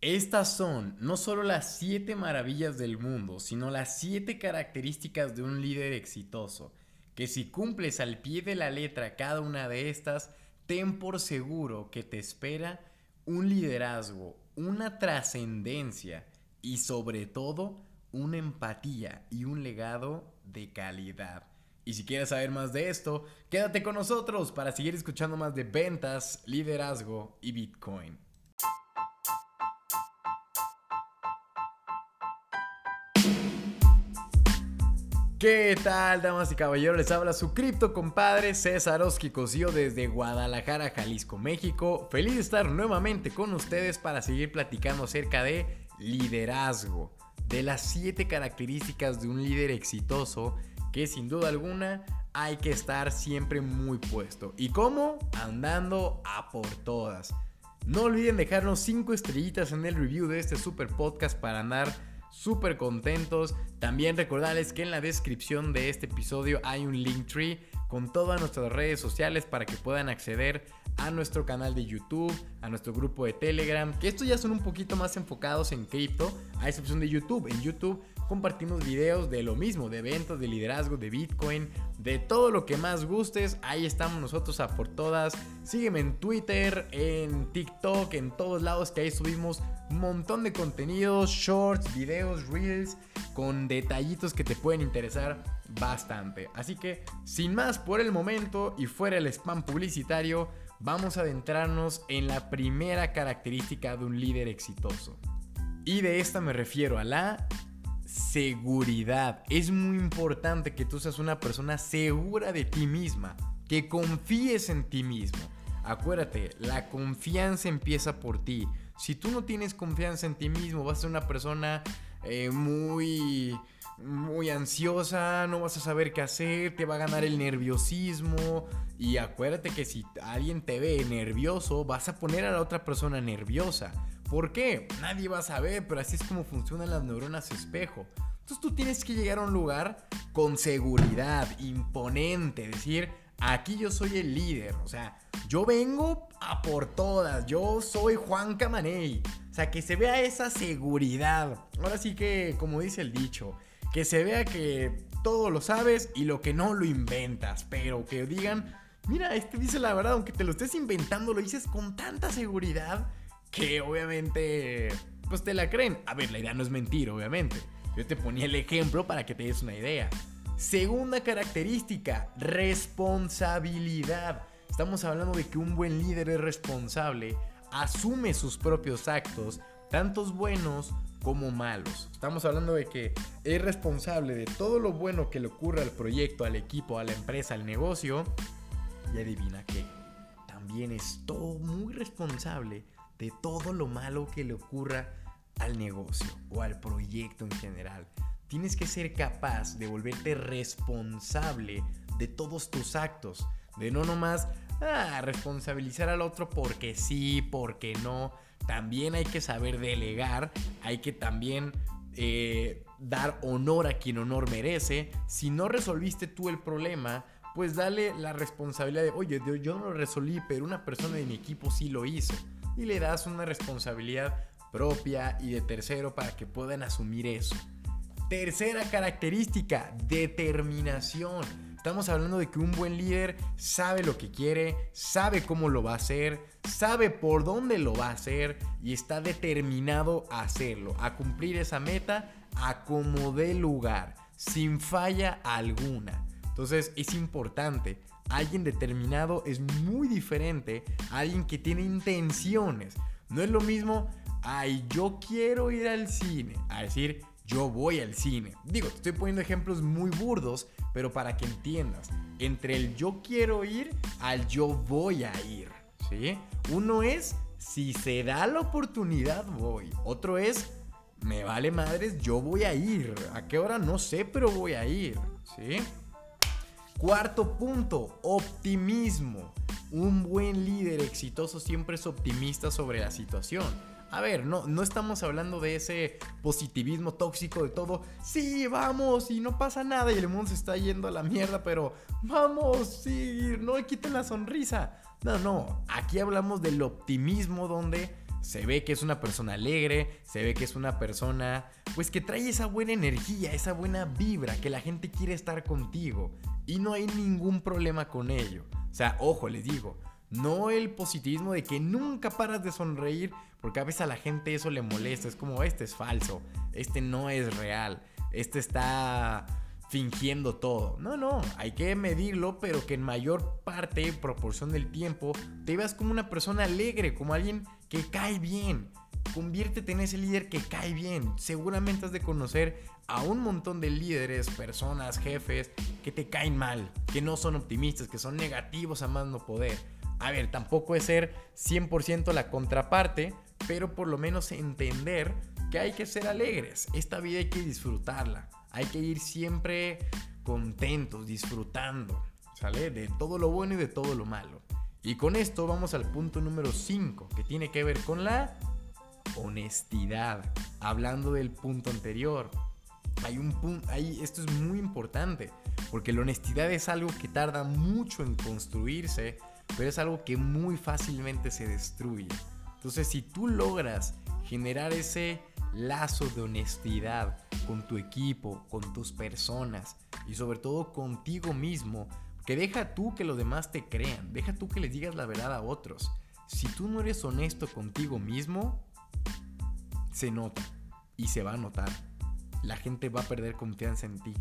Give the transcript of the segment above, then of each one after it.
Estas son no solo las siete maravillas del mundo, sino las siete características de un líder exitoso, que si cumples al pie de la letra cada una de estas, ten por seguro que te espera un liderazgo, una trascendencia y sobre todo una empatía y un legado de calidad. Y si quieres saber más de esto, quédate con nosotros para seguir escuchando más de ventas, liderazgo y Bitcoin. ¿Qué tal, damas y caballeros? Les habla su cripto compadre César Oski Cosío desde Guadalajara, Jalisco, México. Feliz de estar nuevamente con ustedes para seguir platicando acerca de liderazgo, de las 7 características de un líder exitoso que sin duda alguna hay que estar siempre muy puesto. ¿Y cómo? Andando a por todas. No olviden dejarnos 5 estrellitas en el review de este super podcast para andar súper contentos. También recordarles que en la descripción de este episodio hay un link tree con todas nuestras redes sociales para que puedan acceder a nuestro canal de YouTube, a nuestro grupo de Telegram, que estos ya son un poquito más enfocados en cripto, a excepción de YouTube. En YouTube compartimos videos de lo mismo, de eventos, de liderazgo, de Bitcoin, de todo lo que más gustes. Ahí estamos nosotros a por todas. Sígueme en Twitter, en TikTok, en todos lados que ahí subimos un montón de contenidos, shorts, videos, reels, con detallitos que te pueden interesar bastante. Así que, sin más por el momento y fuera el spam publicitario, vamos a adentrarnos en la primera característica de un líder exitoso. Y de esta me refiero a la seguridad. Es muy importante que tú seas una persona segura de ti misma, que confíes en ti mismo. Acuérdate, la confianza empieza por ti. Si tú no tienes confianza en ti mismo, vas a ser una persona eh, muy muy ansiosa, no vas a saber qué hacer, te va a ganar el nerviosismo. Y acuérdate que si alguien te ve nervioso, vas a poner a la otra persona nerviosa. ¿Por qué? Nadie va a saber, pero así es como funcionan las neuronas espejo. Entonces tú tienes que llegar a un lugar con seguridad, imponente, decir, aquí yo soy el líder, o sea, yo vengo a por todas, yo soy Juan Camaney. O sea, que se vea esa seguridad. Ahora sí que, como dice el dicho, que se vea que todo lo sabes y lo que no lo inventas, pero que digan, mira, este dice la verdad, aunque te lo estés inventando, lo dices con tanta seguridad que obviamente, pues te la creen. A ver, la idea no es mentir, obviamente. Yo te ponía el ejemplo para que te des una idea. Segunda característica, responsabilidad. Estamos hablando de que un buen líder es responsable, asume sus propios actos, tantos buenos como malos. Estamos hablando de que es responsable de todo lo bueno que le ocurre al proyecto, al equipo, a la empresa, al negocio. Y adivina qué, también es todo muy responsable de todo lo malo que le ocurra al negocio o al proyecto en general. Tienes que ser capaz de volverte responsable de todos tus actos, de no nomás ah, responsabilizar al otro porque sí, porque no. También hay que saber delegar, hay que también eh, dar honor a quien honor merece. Si no resolviste tú el problema, pues dale la responsabilidad de, oye, yo no lo resolví, pero una persona de mi equipo sí lo hizo y le das una responsabilidad propia y de tercero para que puedan asumir eso. Tercera característica, determinación. Estamos hablando de que un buen líder sabe lo que quiere, sabe cómo lo va a hacer, sabe por dónde lo va a hacer y está determinado a hacerlo, a cumplir esa meta a como dé lugar, sin falla alguna. Entonces es importante alguien determinado es muy diferente a alguien que tiene intenciones. No es lo mismo, ay, yo quiero ir al cine, a decir, yo voy al cine. Digo, te estoy poniendo ejemplos muy burdos, pero para que entiendas, entre el yo quiero ir al yo voy a ir, ¿sí? Uno es, si se da la oportunidad, voy. Otro es, me vale madres, yo voy a ir. ¿A qué hora? No sé, pero voy a ir, ¿sí? Cuarto punto, optimismo. Un buen líder exitoso siempre es optimista sobre la situación. A ver, no, no estamos hablando de ese positivismo tóxico de todo. Sí, vamos, y no pasa nada y el mundo se está yendo a la mierda, pero vamos, sí, no quiten la sonrisa. No, no, aquí hablamos del optimismo donde Se ve que es una persona alegre, se ve que es una persona pues que trae esa buena energía, esa buena vibra, que la gente quiere estar contigo y no hay ningún problema con ello. O sea, ojo, les digo, no el positivismo de que nunca paras de sonreír, porque a veces a la gente eso le molesta, es como este es falso, este no es real, este está fingiendo todo. No, no, hay que medirlo, pero que en mayor parte, proporción del tiempo, te veas como una persona alegre, como alguien que cae bien. Conviértete en ese líder que cae bien. Seguramente has de conocer a un montón de líderes, personas, jefes que te caen mal, que no son optimistas, que son negativos a más no poder. A ver, tampoco es ser 100% la contraparte, pero por lo menos entender que hay que ser alegres. Esta vida hay que disfrutarla. Hay que ir siempre contentos, disfrutando, ¿sale? De todo lo bueno y de todo lo malo. Y con esto vamos al punto número 5, que tiene que ver con la honestidad. Hablando del punto anterior, hay un punto, esto es muy importante, porque la honestidad es algo que tarda mucho en construirse, pero es algo que muy fácilmente se destruye. Entonces, si tú logras generar ese lazo de honestidad con tu equipo, con tus personas y sobre todo contigo mismo, que deja tú que los demás te crean, deja tú que les digas la verdad a otros. Si tú no eres honesto contigo mismo, se nota y se va a notar. La gente va a perder confianza en ti,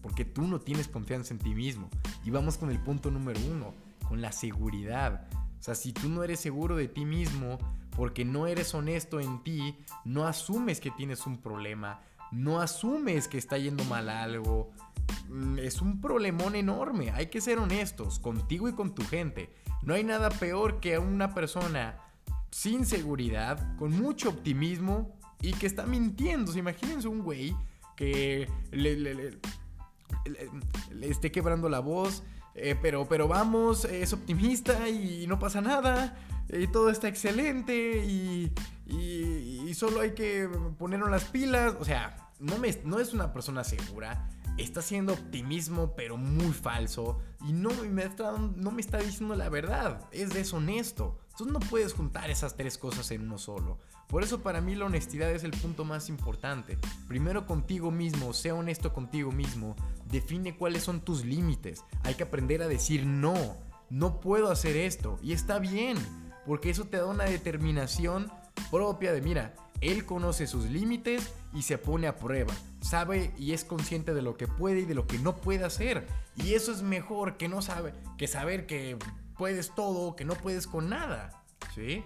porque tú no tienes confianza en ti mismo. Y vamos con el punto número uno, con la seguridad. O sea, si tú no eres seguro de ti mismo, porque no eres honesto en ti, no asumes que tienes un problema, no asumes que está yendo mal algo. Mm, es un problemón enorme, hay que ser honestos contigo y con tu gente. No hay nada peor que una persona sin seguridad, con mucho optimismo y que está mintiendo. imagínense un güey que le, esté quebrando la voz, eh, pero, pero vamos, es optimista y no pasa nada y todo está excelente y, y, solo hay que ponernos las pilas. O sea, no, me, no es una persona segura. Está haciendo optimismo, pero muy falso. Y no me, está, no me está diciendo la verdad. Es deshonesto. Entonces no puedes juntar esas tres cosas en uno solo. Por eso para mí la honestidad es el punto más importante. Primero contigo mismo, sea honesto contigo mismo. Define cuáles son tus límites. Hay que aprender a decir no. No puedo hacer esto. Y está bien porque eso te da una determinación propia de, mira, él conoce sus límites y se pone a prueba, sabe y es consciente de lo que puede y de lo que no puede hacer. Y eso es mejor que no sabe, que saber que puedes todo, que no puedes con nada, ¿sí?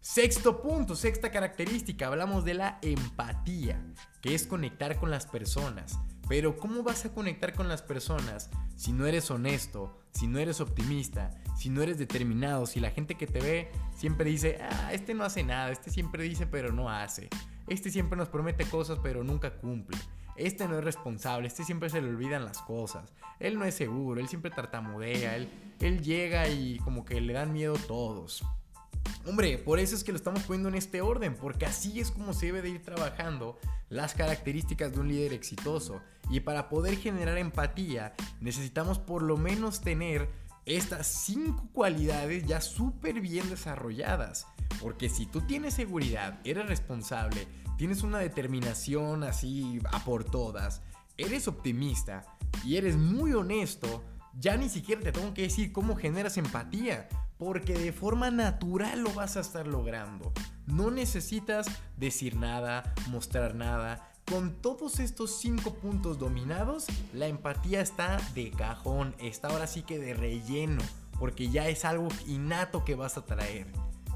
Sexto punto, sexta característica, hablamos de la empatía, que es conectar con las personas. Pero ¿cómo vas a conectar con las personas si no eres honesto, si no eres optimista, si no eres determinado, si la gente que te ve siempre dice, ah, este no hace nada, este siempre dice pero no hace, este siempre nos promete cosas pero nunca cumple, este no es responsable, este siempre se le olvidan las cosas, él no es seguro, él siempre tartamudea, él, él llega y como que le dan miedo todos. Hombre, por eso es que lo estamos poniendo en este orden, porque así es como se debe de ir trabajando las características de un líder exitoso. Y para poder generar empatía, necesitamos por lo menos tener estas cinco cualidades ya súper bien desarrolladas. Porque si tú tienes seguridad, eres responsable, tienes una determinación así a por todas, eres optimista y eres muy honesto, ya ni siquiera te tengo que decir cómo generas empatía, porque de forma natural lo vas a estar logrando. No necesitas decir nada, mostrar nada. Con todos estos cinco puntos dominados, la empatía está de cajón, está ahora sí que de relleno, porque ya es algo innato que vas a traer.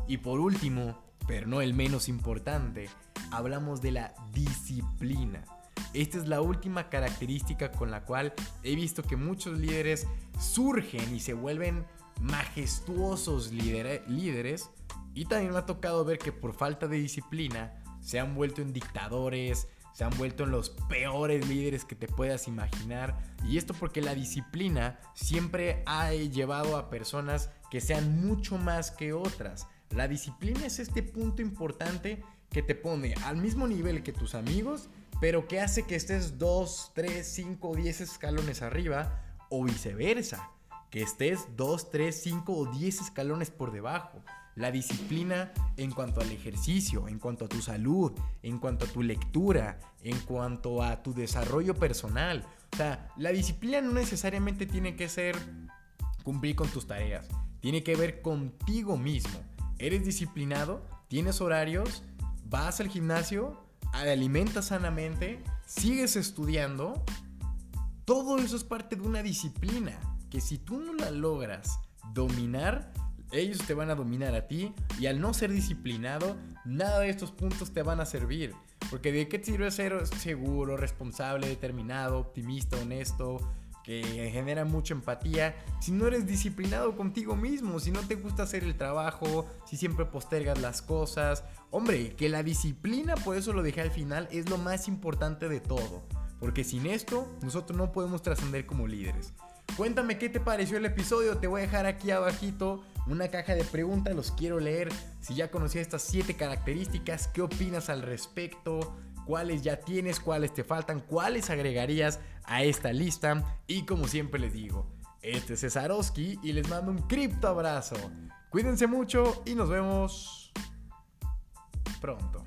Y por último, pero no el menos importante, hablamos de la disciplina. Esta es la última característica con la cual he visto que muchos líderes surgen y se vuelven majestuosos líderes y también me ha tocado ver que por falta de disciplina se han vuelto en dictadores, se han vuelto en los peores líderes que te puedas imaginar. Y esto porque la disciplina siempre ha llevado a personas que sean mucho más que otras. La disciplina es este punto importante que te pone al mismo nivel que tus amigos pero que hace que estés 2, 3, 5 10 escalones arriba o viceversa, que estés 2, 3, 5 o 10 escalones por debajo. La disciplina en cuanto al ejercicio, en cuanto a tu salud, en cuanto a tu lectura, en cuanto a tu desarrollo personal. O sea, la disciplina no necesariamente tiene que ser cumplir con tus tareas. Tiene que ver contigo mismo. ¿Eres disciplinado? ¿Tienes horarios? ¿Vas al gimnasio? ¿Alimentas sanamente? ¿Sigues estudiando? Todo eso es parte de una disciplina que si tú no la logras dominar, ellos te van a dominar a ti y al no ser disciplinado, nada de estos puntos te van a servir. Porque de qué sirve ser seguro, responsable, determinado, optimista, honesto, que genera mucha empatía, si no eres disciplinado contigo mismo, si no te gusta hacer el trabajo, si siempre postergas las cosas. Hombre, que la disciplina, por eso lo dejé al final, es lo más importante de todo. Porque sin esto, nosotros no podemos trascender como líderes. Cuéntame qué te pareció el episodio, te voy a dejar aquí abajito una caja de preguntas, los quiero leer. Si ya conocías estas 7 características, ¿qué opinas al respecto? ¿Cuáles ya tienes? ¿Cuáles te faltan? ¿Cuáles agregarías a esta lista? Y como siempre les digo, este es Cesarowski y les mando un cripto abrazo. Cuídense mucho y nos vemos pronto.